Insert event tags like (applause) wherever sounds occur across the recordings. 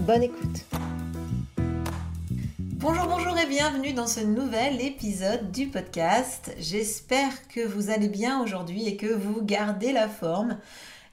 Bonne écoute. Bonjour, bonjour et bienvenue dans ce nouvel épisode du podcast. J'espère que vous allez bien aujourd'hui et que vous gardez la forme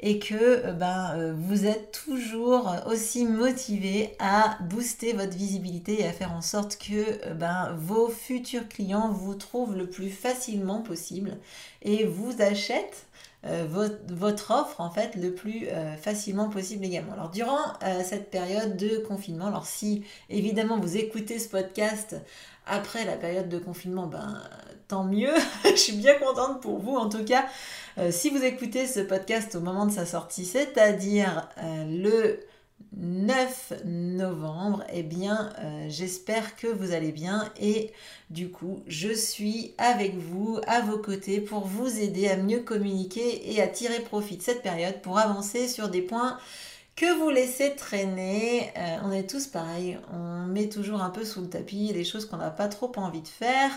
et que euh, ben, euh, vous êtes toujours aussi motivé à booster votre visibilité et à faire en sorte que euh, ben, vos futurs clients vous trouvent le plus facilement possible et vous achètent votre, offre en fait le plus facilement possible également. Alors durant cette période de confinement, alors si évidemment vous écoutez ce podcast après la période de confinement, ben tant mieux. (laughs) Je suis bien contente pour vous en tout cas. Euh, si vous écoutez ce podcast au moment de sa sortie, c'est-à-dire euh, le 9 novembre, eh bien, euh, j'espère que vous allez bien et du coup, je suis avec vous, à vos côtés, pour vous aider à mieux communiquer et à tirer profit de cette période pour avancer sur des points que vous laissez traîner. on est tous pareils, on met toujours un peu sous le tapis les choses qu'on n'a pas trop envie de faire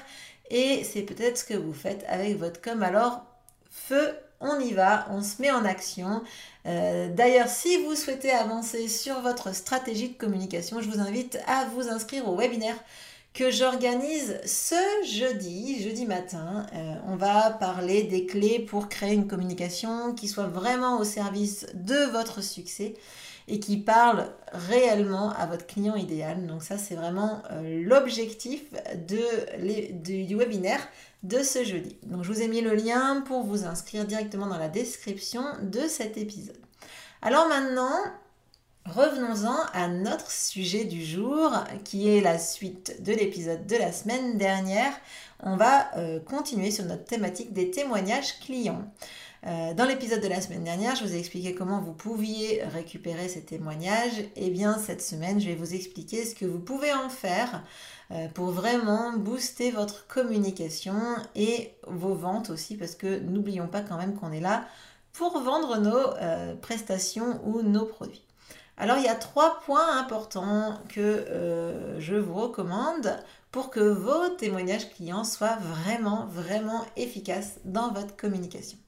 et c'est peut-être ce que vous faites avec votre com. Alors, feu, on y va, on se met en action. Euh, d'ailleurs, si vous souhaitez avancer sur votre stratégie de communication, je vous invite à vous inscrire au webinaire que j'organise ce jeudi, jeudi matin. Euh, on va parler des clés pour créer une communication qui soit vraiment au service de votre succès et qui parle réellement à votre client idéal. Donc ça, c'est vraiment euh, l'objectif du webinaire de ce jeudi. Donc je vous ai mis le lien pour vous inscrire directement dans la description de cet épisode. Alors maintenant, revenons-en à notre sujet du jour qui est la suite de l'épisode de la semaine dernière. On va euh, continuer sur notre thématique des témoignages clients. Euh, dans l'épisode de la semaine dernière, je vous ai expliqué comment vous pouviez récupérer ces témoignages. Et eh bien cette semaine, je vais vous expliquer ce que vous pouvez en faire euh, pour vraiment booster votre communication et vos ventes aussi, parce que n'oublions pas quand même qu'on est là pour vendre nos euh, prestations ou nos produits. Alors il y a trois points importants que je vous recommande pour que vos témoignages clients soient vraiment, vraiment efficaces dans votre communication.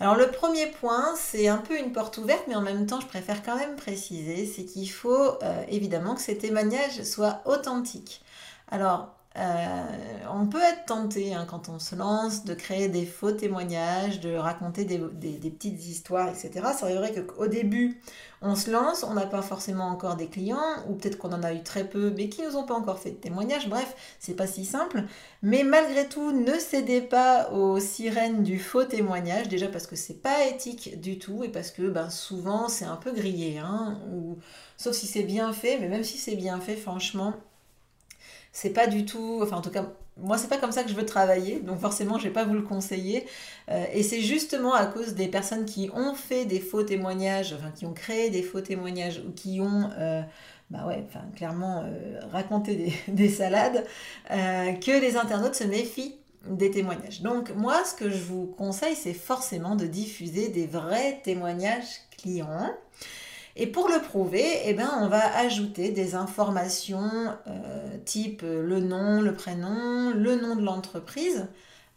Alors le premier point, c'est un peu une porte ouverte, mais en même temps, je préfère quand même préciser, c'est qu'il faut euh, évidemment que ces témoignages soient authentiques. Alors, euh, on peut être tenté hein, quand on se lance de créer des faux témoignages, de raconter des, petites histoires, etc. C'est vrai qu'au début, on se lance, on n'a pas forcément encore des clients, ou peut-être qu'on en a eu très peu, mais qui nous ont pas encore fait de témoignages. Bref, c'est pas si simple. Mais malgré tout, ne cédez pas aux sirènes du faux témoignage, déjà parce que c'est pas éthique du tout, et parce que ben, souvent c'est un peu grillé, hein, sauf si c'est bien fait, mais même si c'est bien fait, franchement, c'est pas du tout, enfin en tout cas, moi c'est pas comme ça que je veux travailler, donc forcément je vais pas vous le conseiller. Euh, et c'est justement à cause des personnes qui ont fait des faux témoignages, enfin qui ont créé des faux témoignages ou qui ont euh, bah ouais, clairement euh, raconté des, (laughs) salades, que les internautes se méfient des témoignages. Donc moi, ce que je vous conseille, c'est forcément de diffuser des vrais témoignages clients. Et pour le prouver, eh ben, on va ajouter des informations euh, type le nom, le prénom, le nom de l'entreprise.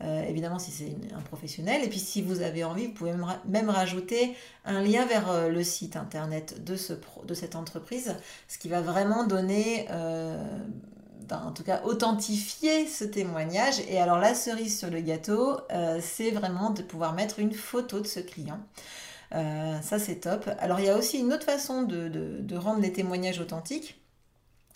Euh, évidemment, si c'est un professionnel. Et puis, si vous avez envie, vous pouvez même rajouter un lien vers euh, le site internet de, ce de cette entreprise, ce qui va vraiment donner, ben, en tout cas, authentifier ce témoignage. Et alors, la cerise sur le gâteau, c'est vraiment de pouvoir mettre une photo de ce client. Euh, ça, c'est top. Alors, il y a aussi une autre façon de, rendre les témoignages authentiques,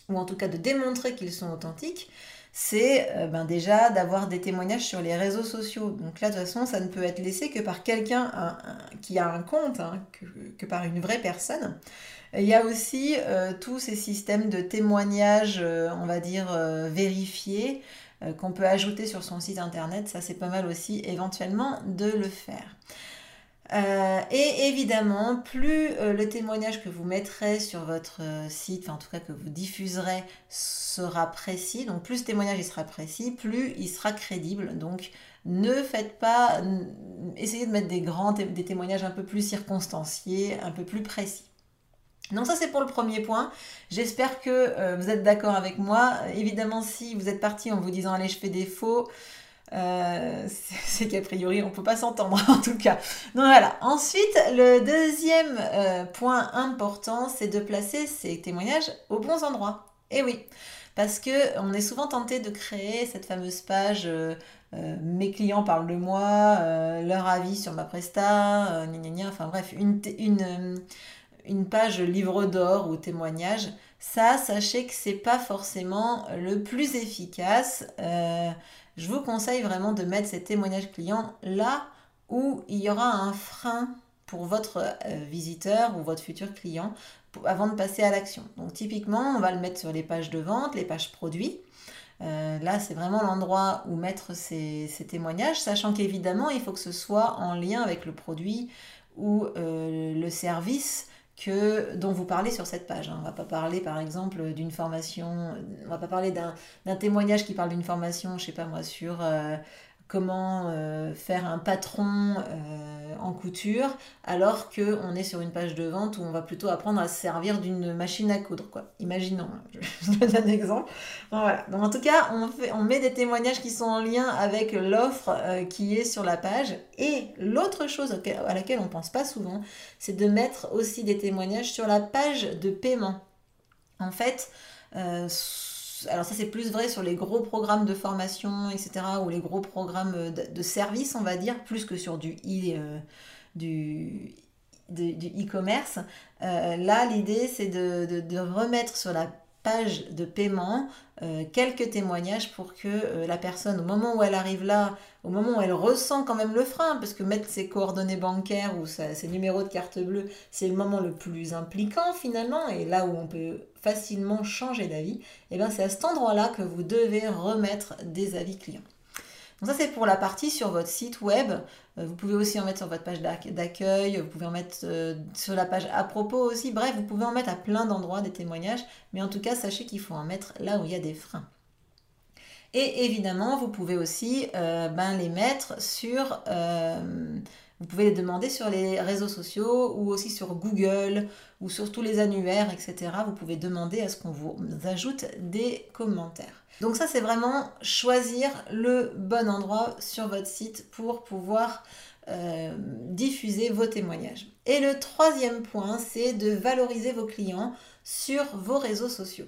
ou en tout cas de démontrer qu'ils sont authentiques c'est euh, ben déjà d'avoir des témoignages sur les réseaux sociaux. Donc là, de toute façon, ça ne peut être laissé que par quelqu'un qui a un compte, hein, que, par une vraie personne. Il y a aussi euh, tous ces systèmes de témoignages, on va dire, vérifiés, qu'on peut ajouter sur son site internet. Ça, c'est pas mal aussi éventuellement de le faire. Euh, et évidemment, plus euh, le témoignage que vous mettrez sur votre site, enfin en tout cas que vous diffuserez, sera précis, donc plus ce témoignage il sera précis, plus il sera crédible. Donc ne faites pas, essayez de mettre des grands, des témoignages un peu plus circonstanciés, un peu plus précis. Donc ça c'est pour le premier point. J'espère que euh, vous êtes d'accord avec moi. Évidemment si vous êtes parti en vous disant allez je fais des faux, euh, (laughs) c'est qu'a priori on peut pas s'entendre (laughs) en tout cas. Ensuite le deuxième euh, point important c'est de placer ces témoignages aux bons endroits. Et oui, parce que on est souvent tenté de créer cette fameuse page mes clients parlent de moi, leur avis sur ma presta, enfin bref, une, une une page livre d'or ou témoignage, ça, sachez que c'est pas forcément le plus efficace. Euh, je vous conseille vraiment de mettre ces témoignages clients là où il y aura un frein pour votre euh, visiteur ou votre futur client avant de passer à l'action. Donc typiquement, on va le mettre sur les pages de vente, les pages produits. Euh, là, c'est vraiment l'endroit où mettre ces, témoignages, sachant qu'évidemment, il faut que ce soit en lien avec le produit ou le service que, dont vous parlez sur cette page. Hein. On ne va pas parler par exemple d'une formation, on va pas parler d'un témoignage qui parle d'une formation, je sais pas moi, sur euh, comment euh, faire un patron euh, en couture, alors qu'on est sur une page de vente où on va plutôt apprendre à se servir d'une machine à coudre. Quoi. Imaginons, hein, je (laughs) donne un exemple. Donc, en tout cas, on, on met des témoignages qui sont en lien avec l'offre euh, qui est sur la page. Et l'autre chose à laquelle on ne pense pas souvent, c'est de mettre aussi des témoignages sur la page de paiement. En fait, alors ça c'est plus vrai sur les gros programmes de formation, etc., ou les gros programmes de, service, on va dire, plus que sur du e, du e-commerce. Euh, là, l'idée, c'est de, remettre sur la page de paiement euh, quelques témoignages pour que euh, la personne, au moment où elle arrive là, au moment où elle ressent quand même le frein, parce que mettre ses coordonnées bancaires ou ses numéros de carte bleue, c'est le moment le plus impliquant finalement, et là où on peut facilement changer d'avis, et eh bien c'est à cet endroit-là que vous devez remettre des avis clients. Donc ça c'est pour la partie sur votre site web. Euh, vous pouvez aussi en mettre sur votre page d'accueil, vous pouvez en mettre euh, sur la page à propos aussi. Bref, vous pouvez en mettre à plein d'endroits des témoignages, mais en tout cas sachez qu'il faut en mettre là où il y a des freins. Et évidemment, vous pouvez aussi euh, ben, les mettre sur... vous pouvez les demander sur les réseaux sociaux ou aussi sur Google ou sur tous les annuaires, etc. Vous pouvez demander à ce qu'on vous ajoute des commentaires. Donc ça, c'est vraiment choisir le bon endroit sur votre site pour pouvoir euh, diffuser vos témoignages. Et le troisième point, c'est de valoriser vos clients sur vos réseaux sociaux.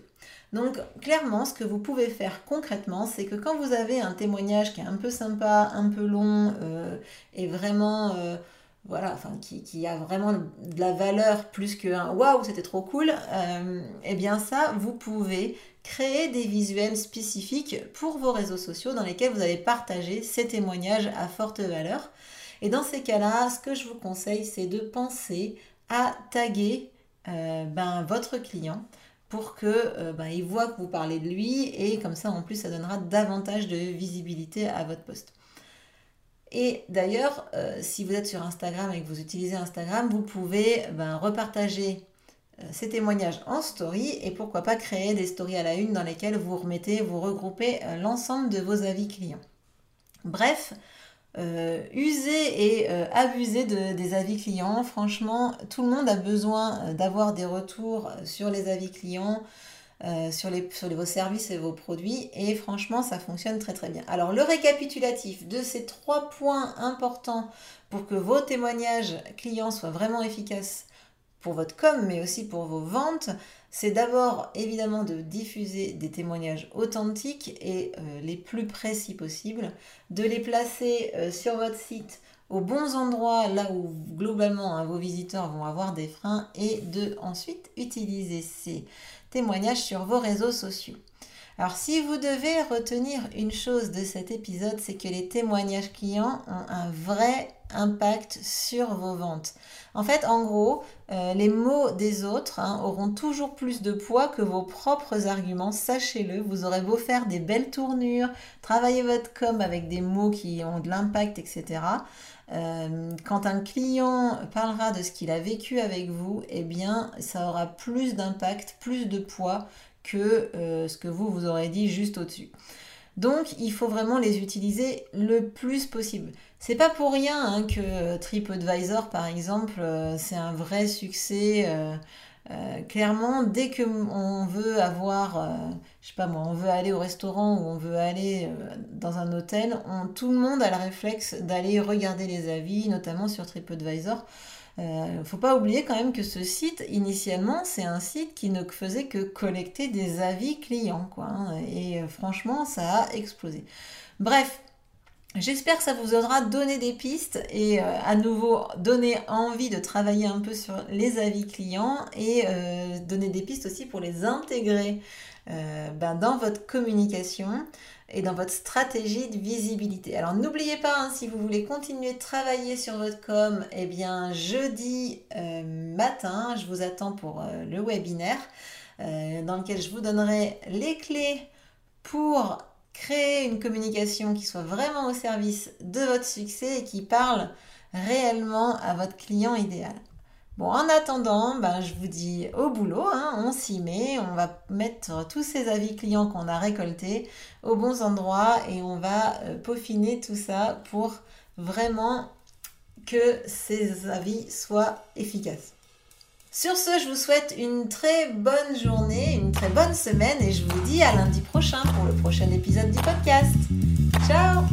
Donc clairement, ce que vous pouvez faire concrètement, c'est que quand vous avez un témoignage qui est un peu sympa, un peu long euh, et vraiment... Euh, voilà, enfin, qui, a vraiment de la valeur plus qu'un waouh, c'était trop cool, euh, eh bien ça, vous pouvez créer des visuels spécifiques pour vos réseaux sociaux dans lesquels vous allez partager ces témoignages à forte valeur. Et dans ces cas-là, ce que je vous conseille, c'est de penser à taguer ben, votre client pour que ben, il voit que vous parlez de lui et comme ça en plus ça donnera davantage de visibilité à votre poste. Et d'ailleurs, euh, si vous êtes sur Instagram et que vous utilisez Instagram, vous pouvez ben, repartager euh, ces témoignages en story et pourquoi pas créer des stories à la une dans lesquelles vous remettez, vous regroupez l'ensemble de vos avis clients. Bref, usez et abusez de, des avis clients. Franchement, tout le monde a besoin d'avoir des retours sur les avis clients. Euh, sur vos services et vos produits et franchement ça fonctionne très très bien. Alors le récapitulatif de ces trois points importants pour que vos témoignages clients soient vraiment efficaces pour votre com mais aussi pour vos ventes, c'est d'abord évidemment de diffuser des témoignages authentiques et euh, les plus précis possibles, de les placer euh, sur votre site aux bons endroits, là où globalement hein, vos visiteurs vont avoir des freins, et de ensuite utiliser ces témoignages sur vos réseaux sociaux. Alors si vous devez retenir une chose de cet épisode, c'est que les témoignages clients ont un vrai impact sur vos ventes. En fait, en gros, euh, les mots des autres hein, auront toujours plus de poids que vos propres arguments, sachez-le. Vous aurez beau faire des belles tournures, travailler votre com avec des mots qui ont de l'impact, etc. Euh, quand un client parlera de ce qu'il a vécu avec vous, eh bien, ça aura plus d'impact, plus de poids que euh, ce que vous vous aurez dit juste au-dessus. Donc, il faut vraiment les utiliser le plus possible. C'est pas pour rien hein, que TripAdvisor, par exemple, euh, c'est un vrai succès. Euh, clairement, dès que on veut avoir, je sais pas moi, on veut aller au restaurant ou on veut aller dans un hôtel, tout le monde a le réflexe d'aller regarder les avis, notamment sur TripAdvisor. Il euh, faut pas oublier quand même que ce site, initialement, c'est un site qui ne faisait que collecter des avis clients. Quoi, hein. et euh, franchement, ça a explosé. Bref, J'espère que ça vous aura donné des pistes et euh, à nouveau donné envie de travailler un peu sur les avis clients et donner des pistes aussi pour les intégrer ben, dans votre communication et dans votre stratégie de visibilité. Alors n'oubliez pas, hein, si vous voulez continuer de travailler sur votre com, eh bien jeudi euh, matin, je vous attends pour euh, le webinaire euh, dans lequel je vous donnerai les clés pour une communication qui soit vraiment au service de votre succès et qui parle réellement à votre client idéal. Bon, en attendant, ben, je vous dis au boulot, hein, on s'y met, on va mettre tous ces avis clients qu'on a récoltés aux bons endroits et on va euh, peaufiner tout ça pour vraiment que ces avis soient efficaces. Sur ce, je vous souhaite une très bonne journée, une très bonne semaine et je vous dis à lundi prochain pour le prochain épisode du podcast. Ciao